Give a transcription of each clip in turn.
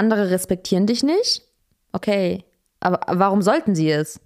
andere respektieren dich nicht? Okay, aber warum sollten sie es?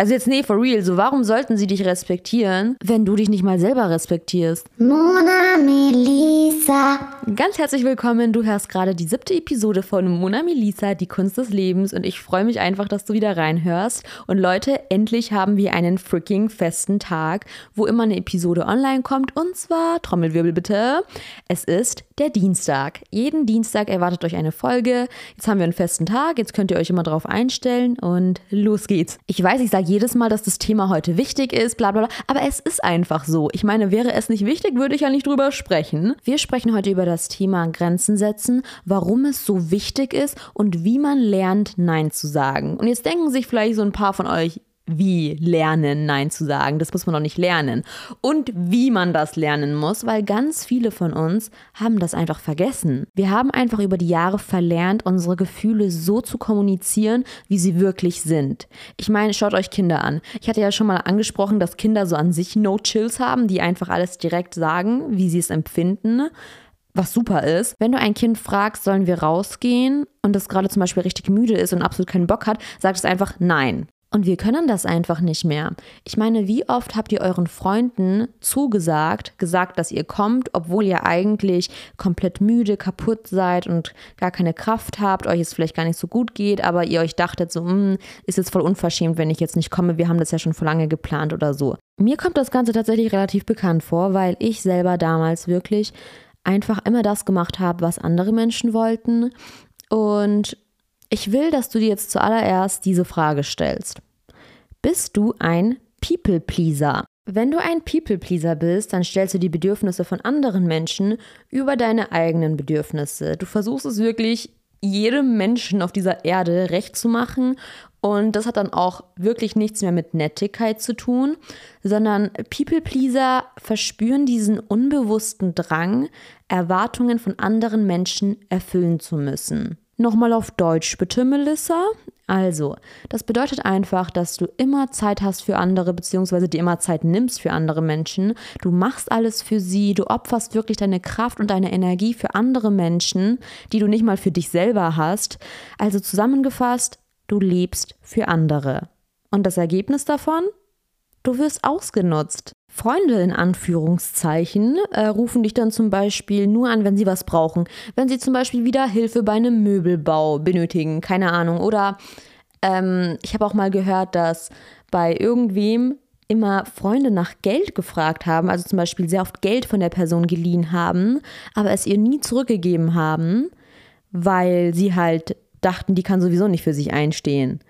Also jetzt nee, for real, so warum sollten sie dich respektieren, wenn du dich nicht mal selber respektierst? Mona Melissa. Ganz herzlich willkommen, du hörst gerade die siebte Episode von Mona Melissa, die Kunst des Lebens und ich freue mich einfach, dass du wieder reinhörst. Und Leute, endlich haben wir einen freaking festen Tag, wo immer eine Episode online kommt und zwar, Trommelwirbel bitte, es ist der Dienstag. Jeden Dienstag erwartet euch eine Folge. Jetzt haben wir einen festen Tag, jetzt könnt ihr euch immer drauf einstellen und los geht's. Ich weiß, ich sage jedes Mal, dass das Thema heute wichtig ist, bla bla bla, aber es ist einfach so. Ich meine, wäre es nicht wichtig, würde ich ja nicht drüber sprechen. Wir sprechen heute über das Thema Grenzen setzen, warum es so wichtig ist und wie man lernt, Nein zu sagen. Und jetzt denken sich vielleicht so ein paar von euch, wie lernen, Nein zu sagen. Das muss man noch nicht lernen. Und wie man das lernen muss, weil ganz viele von uns haben das einfach vergessen. Wir haben einfach über die Jahre verlernt, unsere Gefühle so zu kommunizieren, wie sie wirklich sind. Ich meine, schaut euch Kinder an. Ich hatte ja schon mal angesprochen, dass Kinder so an sich No Chills haben, die einfach alles direkt sagen, wie sie es empfinden was super ist. Wenn du ein Kind fragst, sollen wir rausgehen und das gerade zum Beispiel richtig müde ist und absolut keinen Bock hat, sagt es einfach nein. Und wir können das einfach nicht mehr. Ich meine, wie oft habt ihr euren Freunden zugesagt, gesagt, dass ihr kommt, obwohl ihr eigentlich komplett müde, kaputt seid und gar keine Kraft habt, euch es vielleicht gar nicht so gut geht, aber ihr euch dachtet so, hm, ist jetzt voll unverschämt, wenn ich jetzt nicht komme, wir haben das ja schon vor lange geplant oder so. Mir kommt das Ganze tatsächlich relativ bekannt vor, weil ich selber damals wirklich einfach immer das gemacht habe, was andere Menschen wollten und ich will, dass du dir jetzt zuallererst diese Frage stellst. Bist du ein People-Pleaser? Wenn du ein People-Pleaser bist, dann stellst du die Bedürfnisse von anderen Menschen über deine eigenen Bedürfnisse. Du versuchst es wirklich jedem Menschen auf dieser Erde recht zu machen. Und das hat dann auch wirklich nichts mehr mit Nettigkeit zu tun, sondern People-Pleaser verspüren diesen unbewussten Drang, Erwartungen von anderen Menschen erfüllen zu müssen. Nochmal auf Deutsch bitte, Melissa. Also, das bedeutet einfach, dass du immer Zeit hast für andere, beziehungsweise dir immer Zeit nimmst für andere Menschen. Du machst alles für sie, du opferst wirklich deine Kraft und deine Energie für andere Menschen, die du nicht mal für dich selber hast. Also zusammengefasst, du lebst für andere. Und das Ergebnis davon? Du wirst ausgenutzt. Freunde in Anführungszeichen äh, rufen dich dann zum Beispiel nur an, wenn sie was brauchen. Wenn sie zum Beispiel wieder Hilfe bei einem Möbelbau benötigen, keine Ahnung. Oder ähm, ich habe auch mal gehört, dass bei irgendwem immer Freunde nach Geld gefragt haben, also zum Beispiel sehr oft Geld von der Person geliehen haben, aber es ihr nie zurückgegeben haben, weil sie halt dachten, die kann sowieso nicht für sich einstehen.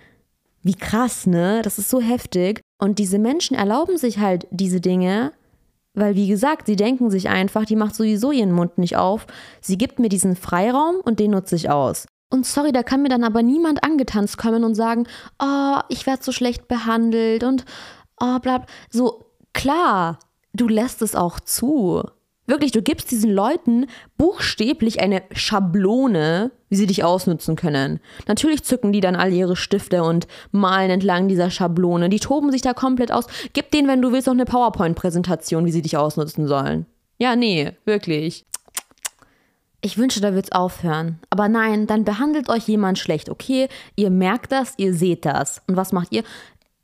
Wie krass, ne? Das ist so heftig. Und diese Menschen erlauben sich halt diese Dinge, weil, wie gesagt, sie denken sich einfach, die macht sowieso ihren Mund nicht auf. Sie gibt mir diesen Freiraum und den nutze ich aus. Und sorry, da kann mir dann aber niemand angetanzt kommen und sagen, oh, ich werde so schlecht behandelt und oh, bla. So, klar, du lässt es auch zu. Wirklich, du gibst diesen Leuten buchstäblich eine Schablone, wie sie dich ausnutzen können. Natürlich zücken die dann all ihre Stifte und malen entlang dieser Schablone. Die toben sich da komplett aus. Gib denen, wenn du willst, noch eine PowerPoint-Präsentation, wie sie dich ausnutzen sollen. Ja, nee, wirklich. Ich wünsche, da wird's aufhören. Aber nein, dann behandelt euch jemand schlecht, okay? Ihr merkt das, ihr seht das. Und was macht ihr?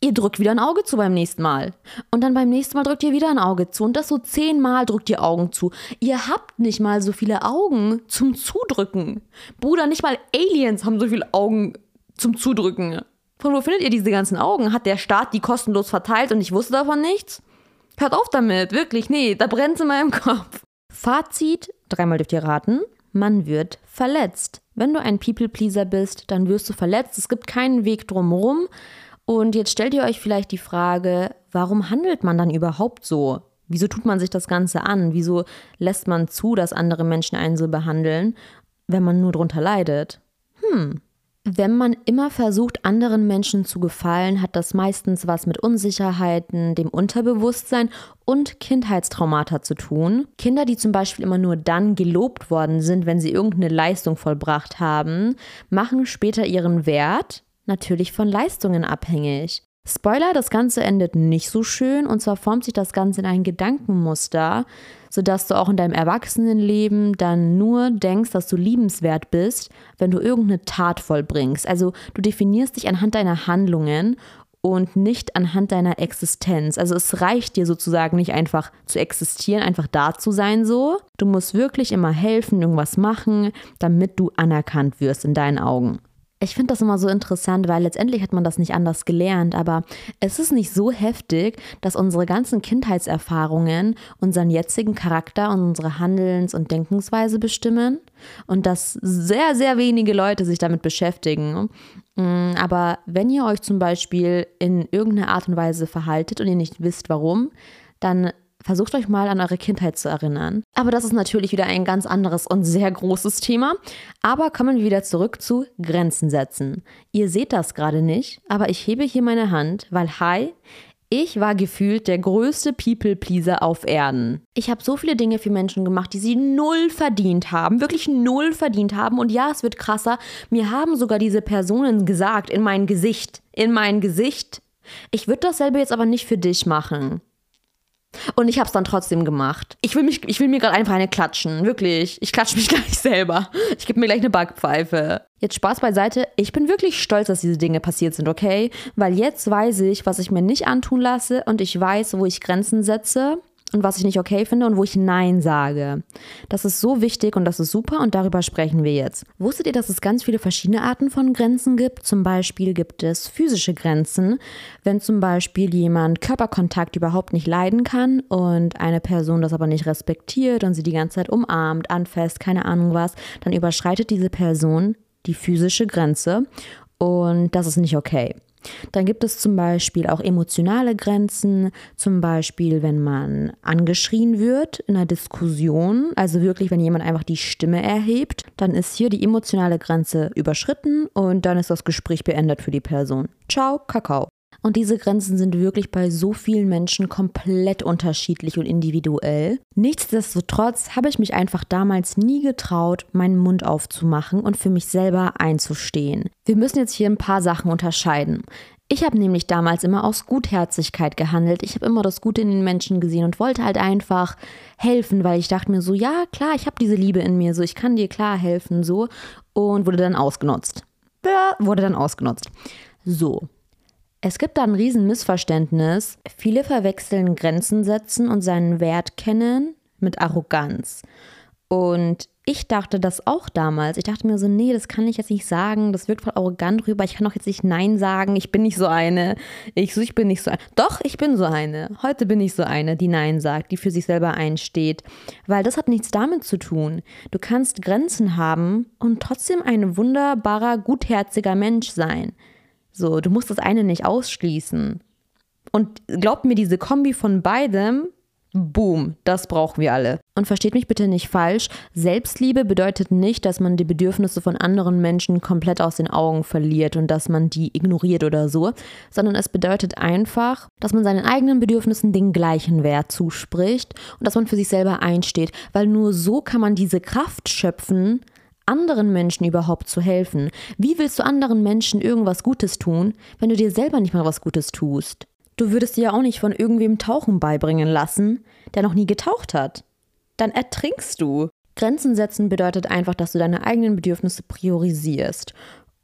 Ihr drückt wieder ein Auge zu beim nächsten Mal. Und dann beim nächsten Mal drückt ihr wieder ein Auge zu. Und das so zehnmal drückt ihr Augen zu. Ihr habt nicht mal so viele Augen zum Zudrücken. Bruder, nicht mal Aliens haben so viele Augen zum Zudrücken. Von wo findet ihr diese ganzen Augen? Hat der Staat die kostenlos verteilt und ich wusste davon nichts? Hört auf damit, wirklich, nee, da brennt es in meinem Kopf. Fazit, dreimal dürft ihr raten, man wird verletzt. Wenn du ein People-Pleaser bist, dann wirst du verletzt. Es gibt keinen Weg drumherum. Und jetzt stellt ihr euch vielleicht die Frage, warum handelt man dann überhaupt so? Wieso tut man sich das Ganze an? Wieso lässt man zu, dass andere Menschen einen so behandeln, wenn man nur drunter leidet? Hm. Wenn man immer versucht, anderen Menschen zu gefallen, hat das meistens was mit Unsicherheiten, dem Unterbewusstsein und Kindheitstraumata zu tun. Kinder, die zum Beispiel immer nur dann gelobt worden sind, wenn sie irgendeine Leistung vollbracht haben, machen später ihren Wert natürlich von Leistungen abhängig. Spoiler, das Ganze endet nicht so schön und zwar formt sich das Ganze in ein Gedankenmuster, sodass du auch in deinem Erwachsenenleben dann nur denkst, dass du liebenswert bist, wenn du irgendeine Tat vollbringst. Also du definierst dich anhand deiner Handlungen und nicht anhand deiner Existenz. Also es reicht dir sozusagen nicht einfach zu existieren, einfach da zu sein so. Du musst wirklich immer helfen, irgendwas machen, damit du anerkannt wirst in deinen Augen. Ich finde das immer so interessant, weil letztendlich hat man das nicht anders gelernt, aber es ist nicht so heftig, dass unsere ganzen Kindheitserfahrungen unseren jetzigen Charakter und unsere Handelns- und Denkensweise bestimmen und dass sehr, sehr wenige Leute sich damit beschäftigen. Mm, aber wenn ihr euch zum Beispiel in irgendeiner Art und Weise verhaltet und ihr nicht wisst warum, dann Versucht euch mal an eure Kindheit zu erinnern. Aber das ist natürlich wieder ein ganz anderes und sehr großes Thema. Aber kommen wir wieder zurück zu Grenzen setzen. Ihr seht das gerade nicht, aber ich hebe hier meine Hand, weil hi, ich war gefühlt der größte People-Pleaser auf Erden. Ich habe so viele Dinge für Menschen gemacht, die sie null verdient haben, wirklich null verdient haben. Und ja, es wird krasser. Mir haben sogar diese Personen gesagt, in mein Gesicht, in mein Gesicht. Ich würde dasselbe jetzt aber nicht für dich machen. Und ich habe es dann trotzdem gemacht. Ich will, mich, ich will mir gerade einfach eine klatschen. Wirklich. Ich klatsche mich gleich selber. Ich gebe mir gleich eine Backpfeife. Jetzt Spaß beiseite. Ich bin wirklich stolz, dass diese Dinge passiert sind, okay? Weil jetzt weiß ich, was ich mir nicht antun lasse und ich weiß, wo ich Grenzen setze und was ich nicht okay finde und wo ich Nein sage. Das ist so wichtig und das ist super und darüber sprechen wir jetzt. Wusstet ihr, dass es ganz viele verschiedene Arten von Grenzen gibt? Zum Beispiel gibt es physische Grenzen, wenn zum Beispiel jemand Körperkontakt überhaupt nicht leiden kann und eine Person das aber nicht respektiert und sie die ganze Zeit umarmt, anfasst, keine Ahnung was, dann überschreitet diese Person die physische Grenze und das ist nicht okay. Dann gibt es zum Beispiel auch emotionale Grenzen, zum Beispiel wenn man angeschrien wird in einer Diskussion, also wirklich wenn jemand einfach die Stimme erhebt, dann ist hier die emotionale Grenze überschritten und dann ist das Gespräch beendet für die Person. Ciao, Kakao. Und diese Grenzen sind wirklich bei so vielen Menschen komplett unterschiedlich und individuell. Nichtsdestotrotz habe ich mich einfach damals nie getraut, meinen Mund aufzumachen und für mich selber einzustehen. Wir müssen jetzt hier ein paar Sachen unterscheiden. Ich habe nämlich damals immer aus Gutherzigkeit gehandelt. Ich habe immer das Gute in den Menschen gesehen und wollte halt einfach helfen, weil ich dachte mir so, ja, klar, ich habe diese Liebe in mir, so ich kann dir klar helfen, so und wurde dann ausgenutzt. Ja, wurde dann ausgenutzt. So, es gibt da ein Riesenmissverständnis. Viele verwechseln Grenzen setzen und seinen Wert kennen mit Arroganz. Und ich dachte das auch damals. Ich dachte mir so, nee, das kann ich jetzt nicht sagen. Das wirkt voll arrogant rüber. Ich kann doch jetzt nicht Nein sagen. Ich bin nicht so eine. Ich, ich bin nicht so eine. Doch, ich bin so eine. Heute bin ich so eine, die Nein sagt, die für sich selber einsteht. Weil das hat nichts damit zu tun. Du kannst Grenzen haben und trotzdem ein wunderbarer, gutherziger Mensch sein. So, du musst das eine nicht ausschließen. Und glaubt mir, diese Kombi von beidem, boom, das brauchen wir alle. Und versteht mich bitte nicht falsch, Selbstliebe bedeutet nicht, dass man die Bedürfnisse von anderen Menschen komplett aus den Augen verliert und dass man die ignoriert oder so, sondern es bedeutet einfach, dass man seinen eigenen Bedürfnissen den gleichen Wert zuspricht und dass man für sich selber einsteht, weil nur so kann man diese Kraft schöpfen, anderen Menschen überhaupt zu helfen? Wie willst du anderen Menschen irgendwas Gutes tun, wenn du dir selber nicht mal was Gutes tust? Du würdest dir ja auch nicht von irgendwem Tauchen beibringen lassen, der noch nie getaucht hat. Dann ertrinkst du. Grenzen setzen bedeutet einfach, dass du deine eigenen Bedürfnisse priorisierst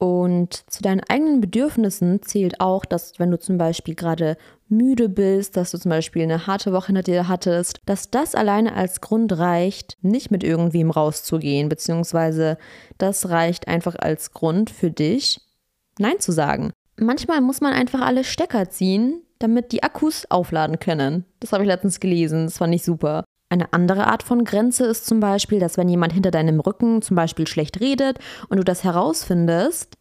und zu deinen eigenen Bedürfnissen zählt auch, dass wenn du zum Beispiel gerade müde bist, dass du zum Beispiel eine harte Woche hinter dir hattest, dass das alleine als Grund reicht, nicht mit irgendwem rauszugehen, beziehungsweise das reicht einfach als Grund für dich, Nein zu sagen. Manchmal muss man einfach alle Stecker ziehen, damit die Akkus aufladen können. Das habe ich letztens gelesen, das fand ich super. Eine andere Art von Grenze ist zum Beispiel, dass wenn jemand hinter deinem Rücken zum Beispiel schlecht redet und du das herausfindest,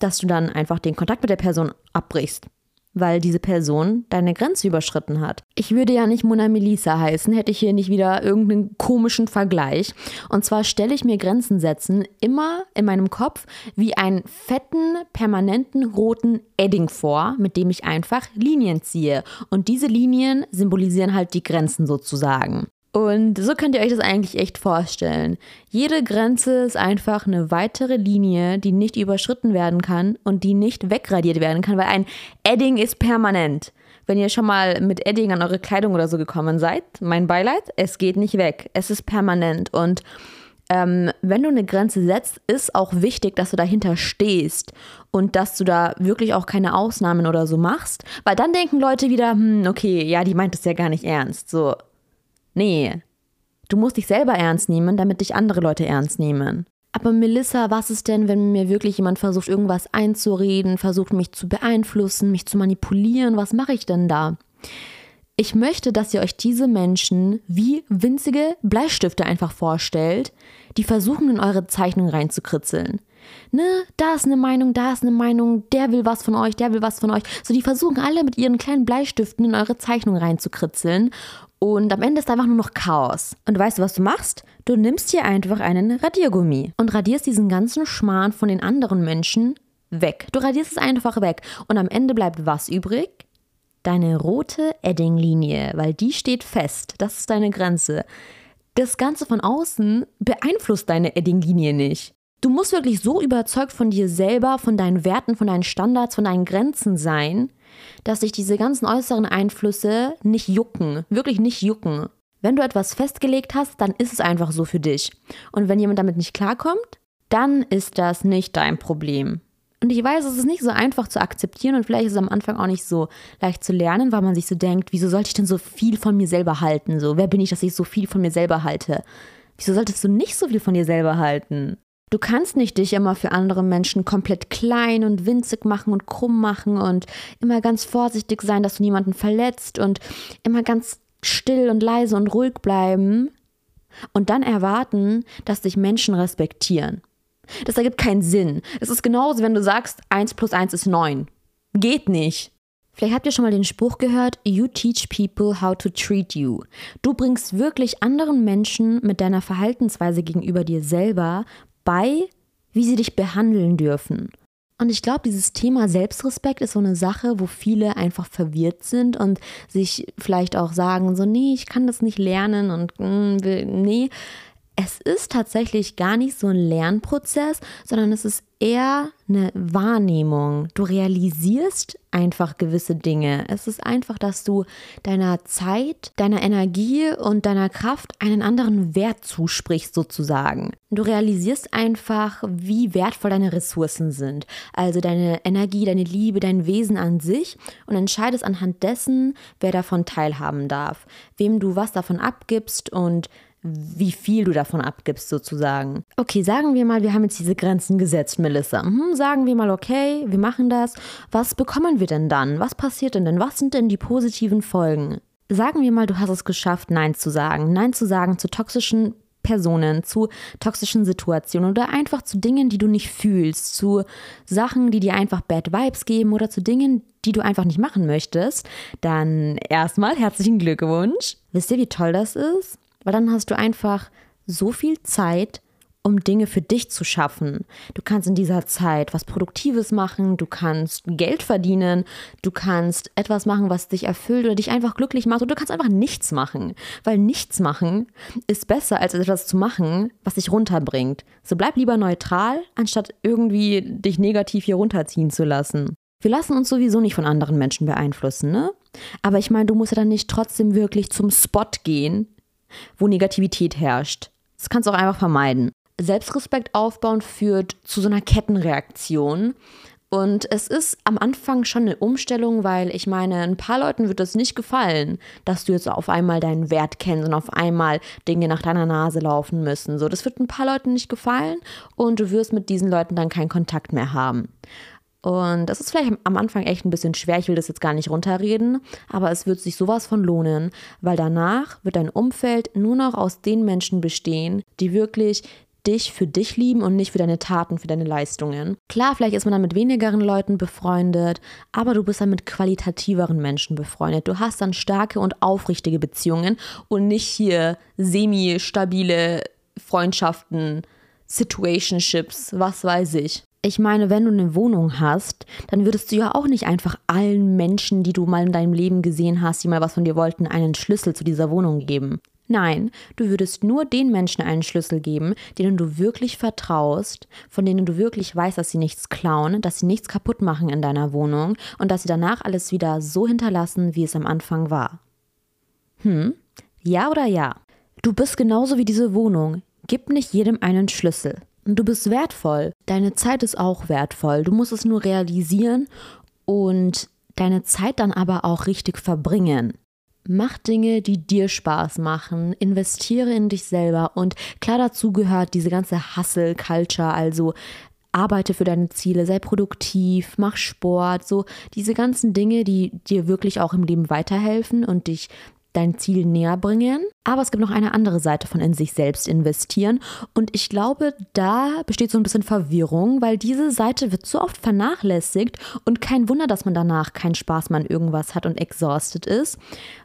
dass du dann einfach den Kontakt mit der Person abbrichst weil diese Person deine Grenze überschritten hat. Ich würde ja nicht Mona Melissa heißen, hätte ich hier nicht wieder irgendeinen komischen Vergleich. Und zwar stelle ich mir Grenzen setzen immer in meinem Kopf wie einen fetten, permanenten roten Edding vor, mit dem ich einfach Linien ziehe. Und diese Linien symbolisieren halt die Grenzen sozusagen. Und so könnt ihr euch das eigentlich echt vorstellen. Jede Grenze ist einfach eine weitere Linie, die nicht überschritten werden kann und die nicht wegradiert werden kann, weil ein Edding ist permanent. Wenn ihr schon mal mit Edding an eure Kleidung oder so gekommen seid, mein Beileid, es geht nicht weg. Es ist permanent. Und ähm, wenn du eine Grenze setzt, ist auch wichtig, dass du dahinter stehst und dass du da wirklich auch keine Ausnahmen oder so machst, weil dann denken Leute wieder, hm, okay, ja, die meint es ja gar nicht ernst. So, Nee. Du musst dich selber ernst nehmen, damit dich andere Leute ernst nehmen. Aber Melissa, was ist denn, wenn mir wirklich jemand versucht, irgendwas einzureden, versucht mich zu beeinflussen, mich zu manipulieren? Was mache ich denn da? Ich möchte, dass ihr euch diese Menschen wie winzige Bleistifte einfach vorstellt, die versuchen, in eure Zeichnung reinzukritzeln. Ne, da ist eine Meinung, da ist eine Meinung, der will was von euch, der will was von euch. So, die versuchen alle mit ihren kleinen Bleistiften in eure Zeichnung reinzukritzeln. Und am Ende ist einfach nur noch Chaos. Und weißt du, was du machst? Du nimmst hier einfach einen Radiergummi und radierst diesen ganzen Schmarrn von den anderen Menschen weg. Du radierst es einfach weg. Und am Ende bleibt was übrig? Deine rote Edding-Linie, weil die steht fest. Das ist deine Grenze. Das Ganze von außen beeinflusst deine Edding-Linie nicht. Du musst wirklich so überzeugt von dir selber, von deinen Werten, von deinen Standards, von deinen Grenzen sein, dass sich diese ganzen äußeren Einflüsse nicht jucken, wirklich nicht jucken. Wenn du etwas festgelegt hast, dann ist es einfach so für dich. Und wenn jemand damit nicht klarkommt, dann ist das nicht dein Problem. Und ich weiß, es ist nicht so einfach zu akzeptieren und vielleicht ist es am Anfang auch nicht so leicht zu lernen, weil man sich so denkt, wieso sollte ich denn so viel von mir selber halten? So, wer bin ich, dass ich so viel von mir selber halte? Wieso solltest du nicht so viel von dir selber halten? Du kannst nicht dich immer für andere Menschen komplett klein und winzig machen und krumm machen und immer ganz vorsichtig sein, dass du niemanden verletzt und immer ganz still und leise und ruhig bleiben und dann erwarten, dass dich Menschen respektieren. Das ergibt keinen Sinn. Es ist genauso, wenn du sagst, 1 plus 1 ist 9. Geht nicht. Vielleicht habt ihr schon mal den Spruch gehört, You teach people how to treat you. Du bringst wirklich anderen Menschen mit deiner Verhaltensweise gegenüber dir selber bei, wie sie dich behandeln dürfen. Und ich glaube, dieses Thema Selbstrespekt ist so eine Sache, wo viele einfach verwirrt sind und sich vielleicht auch sagen, so, nee, ich kann das nicht lernen und mm, nee, es ist tatsächlich gar nicht so ein Lernprozess, sondern es ist eher eine Wahrnehmung. Du realisierst einfach gewisse Dinge. Es ist einfach, dass du deiner Zeit, deiner Energie und deiner Kraft einen anderen Wert zusprichst, sozusagen. Du realisierst einfach, wie wertvoll deine Ressourcen sind. Also deine Energie, deine Liebe, dein Wesen an sich und entscheidest anhand dessen, wer davon teilhaben darf, wem du was davon abgibst und wie viel du davon abgibst, sozusagen. Okay, sagen wir mal, wir haben jetzt diese Grenzen gesetzt, Melissa. Hm, sagen wir mal, okay, wir machen das. Was bekommen wir denn dann? Was passiert denn denn? Was sind denn die positiven Folgen? Sagen wir mal, du hast es geschafft, Nein zu sagen. Nein zu sagen zu toxischen Personen, zu toxischen Situationen oder einfach zu Dingen, die du nicht fühlst, zu Sachen, die dir einfach Bad Vibes geben oder zu Dingen, die du einfach nicht machen möchtest, dann erstmal herzlichen Glückwunsch. Wisst ihr, wie toll das ist? Weil dann hast du einfach so viel Zeit, um Dinge für dich zu schaffen. Du kannst in dieser Zeit was Produktives machen, du kannst Geld verdienen, du kannst etwas machen, was dich erfüllt oder dich einfach glücklich macht oder du kannst einfach nichts machen. Weil nichts machen ist besser, als etwas zu machen, was dich runterbringt. So bleib lieber neutral, anstatt irgendwie dich negativ hier runterziehen zu lassen. Wir lassen uns sowieso nicht von anderen Menschen beeinflussen, ne? Aber ich meine, du musst ja dann nicht trotzdem wirklich zum Spot gehen, wo Negativität herrscht. Das kannst du auch einfach vermeiden. Selbstrespekt aufbauen führt zu so einer Kettenreaktion. Und es ist am Anfang schon eine Umstellung, weil ich meine, ein paar Leuten wird es nicht gefallen, dass du jetzt auf einmal deinen Wert kennst und auf einmal Dinge nach deiner Nase laufen müssen. So, das wird ein paar Leuten nicht gefallen und du wirst mit diesen Leuten dann keinen Kontakt mehr haben. Und das ist vielleicht am Anfang echt ein bisschen schwer, ich will das jetzt gar nicht runterreden, aber es wird sich sowas von lohnen, weil danach wird dein Umfeld nur noch aus den Menschen bestehen, die wirklich dich für dich lieben und nicht für deine Taten, für deine Leistungen. Klar, vielleicht ist man dann mit wenigeren Leuten befreundet, aber du bist dann mit qualitativeren Menschen befreundet. Du hast dann starke und aufrichtige Beziehungen und nicht hier semi-stabile Freundschaften, Situationships, was weiß ich. Ich meine, wenn du eine Wohnung hast, dann würdest du ja auch nicht einfach allen Menschen, die du mal in deinem Leben gesehen hast, die mal was von dir wollten, einen Schlüssel zu dieser Wohnung geben. Nein, du würdest nur den Menschen einen Schlüssel geben, denen du wirklich vertraust, von denen du wirklich weißt, dass sie nichts klauen, dass sie nichts kaputt machen in deiner Wohnung und dass sie danach alles wieder so hinterlassen, wie es am Anfang war. Hm? Ja oder ja? Du bist genauso wie diese Wohnung. Gib nicht jedem einen Schlüssel. Und du bist wertvoll. Deine Zeit ist auch wertvoll. Du musst es nur realisieren und deine Zeit dann aber auch richtig verbringen. Mach Dinge, die dir Spaß machen, investiere in dich selber und klar dazu gehört diese ganze Hustle-Culture, also arbeite für deine Ziele, sei produktiv, mach Sport, so diese ganzen Dinge, die dir wirklich auch im Leben weiterhelfen und dich dein Ziel näher bringen. Aber es gibt noch eine andere Seite von in sich selbst investieren. Und ich glaube, da besteht so ein bisschen Verwirrung, weil diese Seite wird so oft vernachlässigt und kein Wunder, dass man danach keinen Spaß mehr an irgendwas hat und exhausted ist,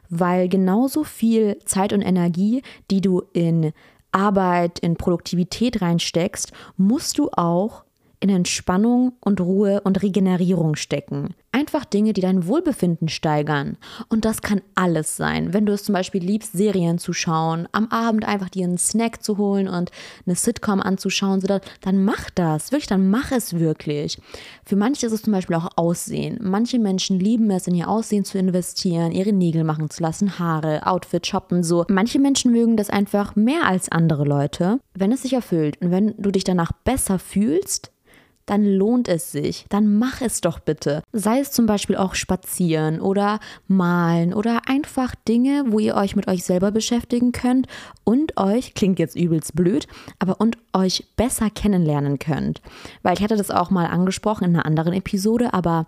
weil genauso viel Zeit und Energie, die du in Arbeit, in Produktivität reinsteckst, musst du auch in Entspannung und Ruhe und Regenerierung stecken. Einfach Dinge, die dein Wohlbefinden steigern. Und das kann alles sein. Wenn du es zum Beispiel liebst, Serien zu schauen, am Abend einfach dir einen Snack zu holen und eine Sitcom anzuschauen, dann mach das. Wirklich, dann mach es wirklich. Für manche ist es zum Beispiel auch Aussehen. Manche Menschen lieben es, in ihr Aussehen zu investieren, ihre Nägel machen zu lassen, Haare, Outfit, shoppen, so. Manche Menschen mögen das einfach mehr als andere Leute. Wenn es sich erfüllt und wenn du dich danach besser fühlst, dann lohnt es sich. Dann mach es doch bitte. Sei es zum Beispiel auch spazieren oder malen oder einfach Dinge, wo ihr euch mit euch selber beschäftigen könnt und euch, klingt jetzt übelst blöd, aber und euch besser kennenlernen könnt. Weil ich hatte das auch mal angesprochen in einer anderen Episode, aber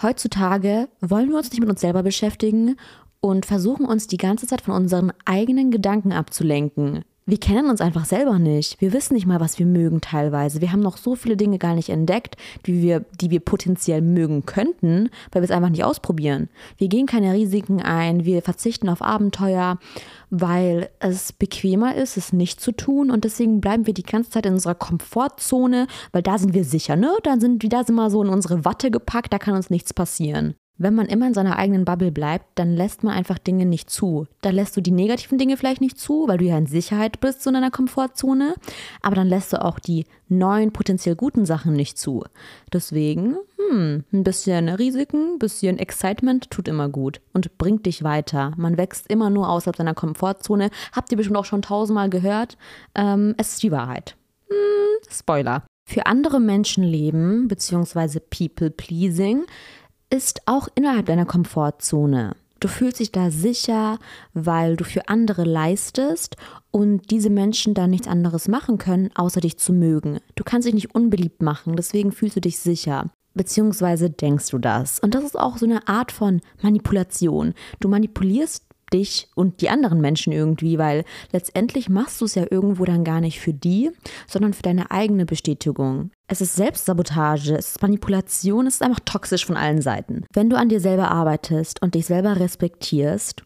heutzutage wollen wir uns nicht mit uns selber beschäftigen und versuchen uns die ganze Zeit von unseren eigenen Gedanken abzulenken wir kennen uns einfach selber nicht. Wir wissen nicht mal, was wir mögen teilweise. Wir haben noch so viele Dinge gar nicht entdeckt, die wir, die wir potenziell mögen könnten, weil wir es einfach nicht ausprobieren. Wir gehen keine Risiken ein, wir verzichten auf Abenteuer, weil es bequemer ist, es nicht zu tun und deswegen bleiben wir die ganze Zeit in unserer Komfortzone, weil da sind wir sicher, ne? Da sind, da sind wir so in unsere Watte gepackt, da kann uns nichts passieren. Wenn man immer in seiner eigenen Bubble bleibt, dann lässt man einfach Dinge nicht zu. Da lässt du die negativen Dinge vielleicht nicht zu, weil du ja in Sicherheit bist, so in deiner Komfortzone. Aber dann lässt du auch die neuen, potenziell guten Sachen nicht zu. Deswegen, hm, ein bisschen Risiken, ein bisschen Excitement tut immer gut und bringt dich weiter. Man wächst immer nur außerhalb seiner Komfortzone. Habt ihr bestimmt auch schon tausendmal gehört. Ähm, es ist die Wahrheit. Hm, Spoiler. Für andere Menschen leben, beziehungsweise People-Pleasing, ist auch innerhalb deiner Komfortzone. Du fühlst dich da sicher, weil du für andere leistest und diese Menschen da nichts anderes machen können, außer dich zu mögen. Du kannst dich nicht unbeliebt machen, deswegen fühlst du dich sicher. Beziehungsweise denkst du das. Und das ist auch so eine Art von Manipulation. Du manipulierst dich und die anderen Menschen irgendwie, weil letztendlich machst du es ja irgendwo dann gar nicht für die, sondern für deine eigene Bestätigung. Es ist Selbstsabotage, es ist Manipulation, es ist einfach toxisch von allen Seiten. Wenn du an dir selber arbeitest und dich selber respektierst,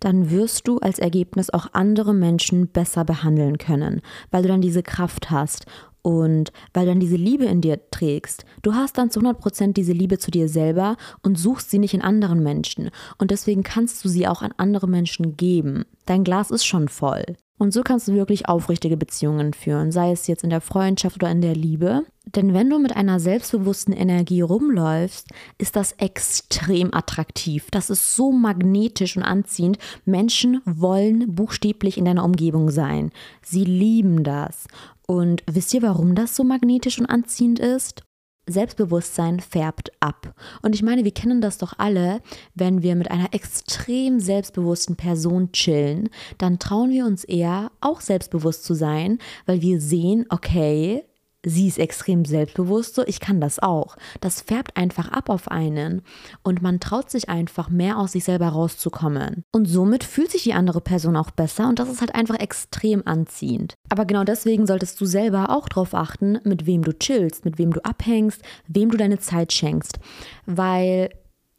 dann wirst du als Ergebnis auch andere Menschen besser behandeln können, weil du dann diese Kraft hast und weil du dann diese Liebe in dir trägst, du hast dann zu 100% diese Liebe zu dir selber und suchst sie nicht in anderen Menschen. Und deswegen kannst du sie auch an andere Menschen geben. Dein Glas ist schon voll. Und so kannst du wirklich aufrichtige Beziehungen führen, sei es jetzt in der Freundschaft oder in der Liebe. Denn wenn du mit einer selbstbewussten Energie rumläufst, ist das extrem attraktiv. Das ist so magnetisch und anziehend. Menschen wollen buchstäblich in deiner Umgebung sein. Sie lieben das. Und wisst ihr, warum das so magnetisch und anziehend ist? Selbstbewusstsein färbt ab. Und ich meine, wir kennen das doch alle, wenn wir mit einer extrem selbstbewussten Person chillen, dann trauen wir uns eher, auch selbstbewusst zu sein, weil wir sehen, okay, sie ist extrem selbstbewusst, so ich kann das auch. Das färbt einfach ab auf einen und man traut sich einfach mehr aus sich selber rauszukommen. Und somit fühlt sich die andere Person auch besser und das ist halt einfach extrem anziehend. Aber genau deswegen solltest du selber auch darauf achten, mit wem du chillst, mit wem du abhängst, wem du deine Zeit schenkst, weil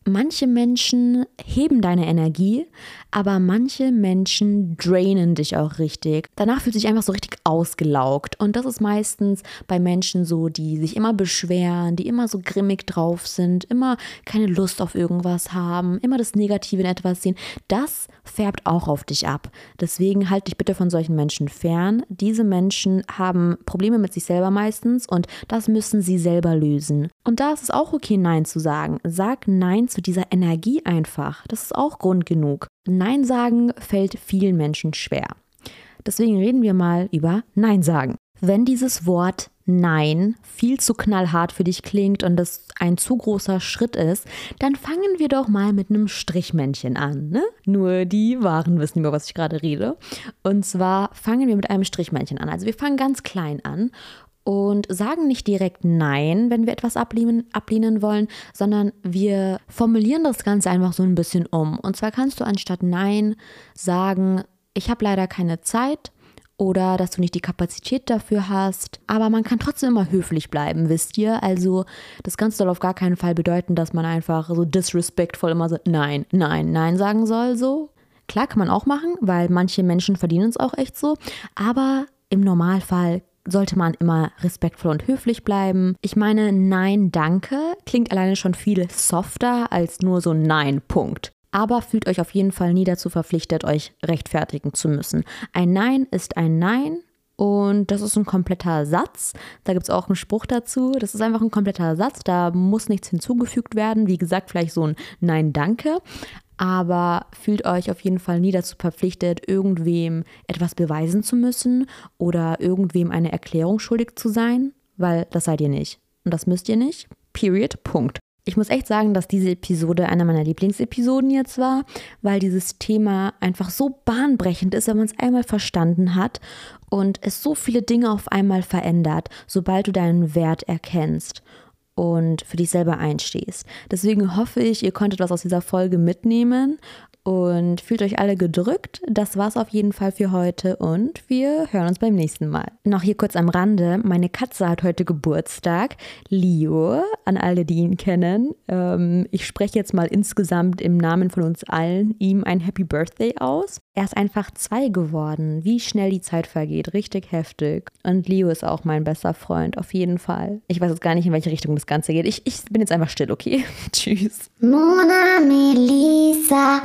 manche Menschen heben deine Energie, aber manche Menschen drainen dich auch richtig. Danach fühlt sich einfach so richtig ausgelaugt. Und das ist meistens bei Menschen so, die sich immer beschweren, die immer so grimmig drauf sind, immer keine Lust auf irgendwas haben, immer das Negative in etwas sehen. Das färbt auch auf dich ab. Deswegen halt dich bitte von solchen Menschen fern. Diese Menschen haben Probleme mit sich selber meistens und das müssen sie selber lösen. Und da ist es auch okay, Nein zu sagen. Sag Nein zu dieser Energie einfach. Das ist auch Grund genug. Nein sagen fällt vielen Menschen schwer. Deswegen reden wir mal über Nein sagen. Wenn dieses Wort Nein viel zu knallhart für dich klingt und das ein zu großer Schritt ist, dann fangen wir doch mal mit einem Strichmännchen an. Ne? Nur die Wahren wissen über was ich gerade rede. Und zwar fangen wir mit einem Strichmännchen an. Also wir fangen ganz klein an und sagen nicht direkt Nein, wenn wir etwas ablehnen, ablehnen wollen, sondern wir formulieren das Ganze einfach so ein bisschen um. Und zwar kannst du anstatt Nein sagen, ich habe leider keine Zeit oder dass du nicht die Kapazität dafür hast. Aber man kann trotzdem immer höflich bleiben, wisst ihr? Also das Ganze soll auf gar keinen Fall bedeuten, dass man einfach so disrespectful immer so Nein, Nein, Nein sagen soll. So klar kann man auch machen, weil manche Menschen verdienen es auch echt so. Aber im Normalfall sollte man immer respektvoll und höflich bleiben. Ich meine, Nein, danke klingt alleine schon viel softer als nur so Nein, Punkt. Aber fühlt euch auf jeden Fall nie dazu verpflichtet, euch rechtfertigen zu müssen. Ein Nein ist ein Nein und das ist ein kompletter Satz. Da gibt es auch einen Spruch dazu. Das ist einfach ein kompletter Satz. Da muss nichts hinzugefügt werden. Wie gesagt, vielleicht so ein Nein, danke aber fühlt euch auf jeden Fall nie dazu verpflichtet, irgendwem etwas beweisen zu müssen oder irgendwem eine Erklärung schuldig zu sein, weil das seid ihr nicht. Und das müsst ihr nicht. Period. Punkt. Ich muss echt sagen, dass diese Episode einer meiner Lieblingsepisoden jetzt war, weil dieses Thema einfach so bahnbrechend ist, wenn man es einmal verstanden hat und es so viele Dinge auf einmal verändert, sobald du deinen Wert erkennst und für dich selber einstehst. Deswegen hoffe ich, ihr konntet was aus dieser Folge mitnehmen und fühlt euch alle gedrückt. Das war's auf jeden Fall für heute und wir hören uns beim nächsten Mal. Noch hier kurz am Rande: Meine Katze hat heute Geburtstag. Leo, an alle, die ihn kennen. Ähm, ich spreche jetzt mal insgesamt im Namen von uns allen ihm ein Happy Birthday aus. Er ist einfach zwei geworden. Wie schnell die Zeit vergeht. Richtig heftig. Und Leo ist auch mein bester Freund, auf jeden Fall. Ich weiß jetzt gar nicht, in welche Richtung das Ganze geht. Ich, ich bin jetzt einfach still, okay? Tschüss. Mona Melissa.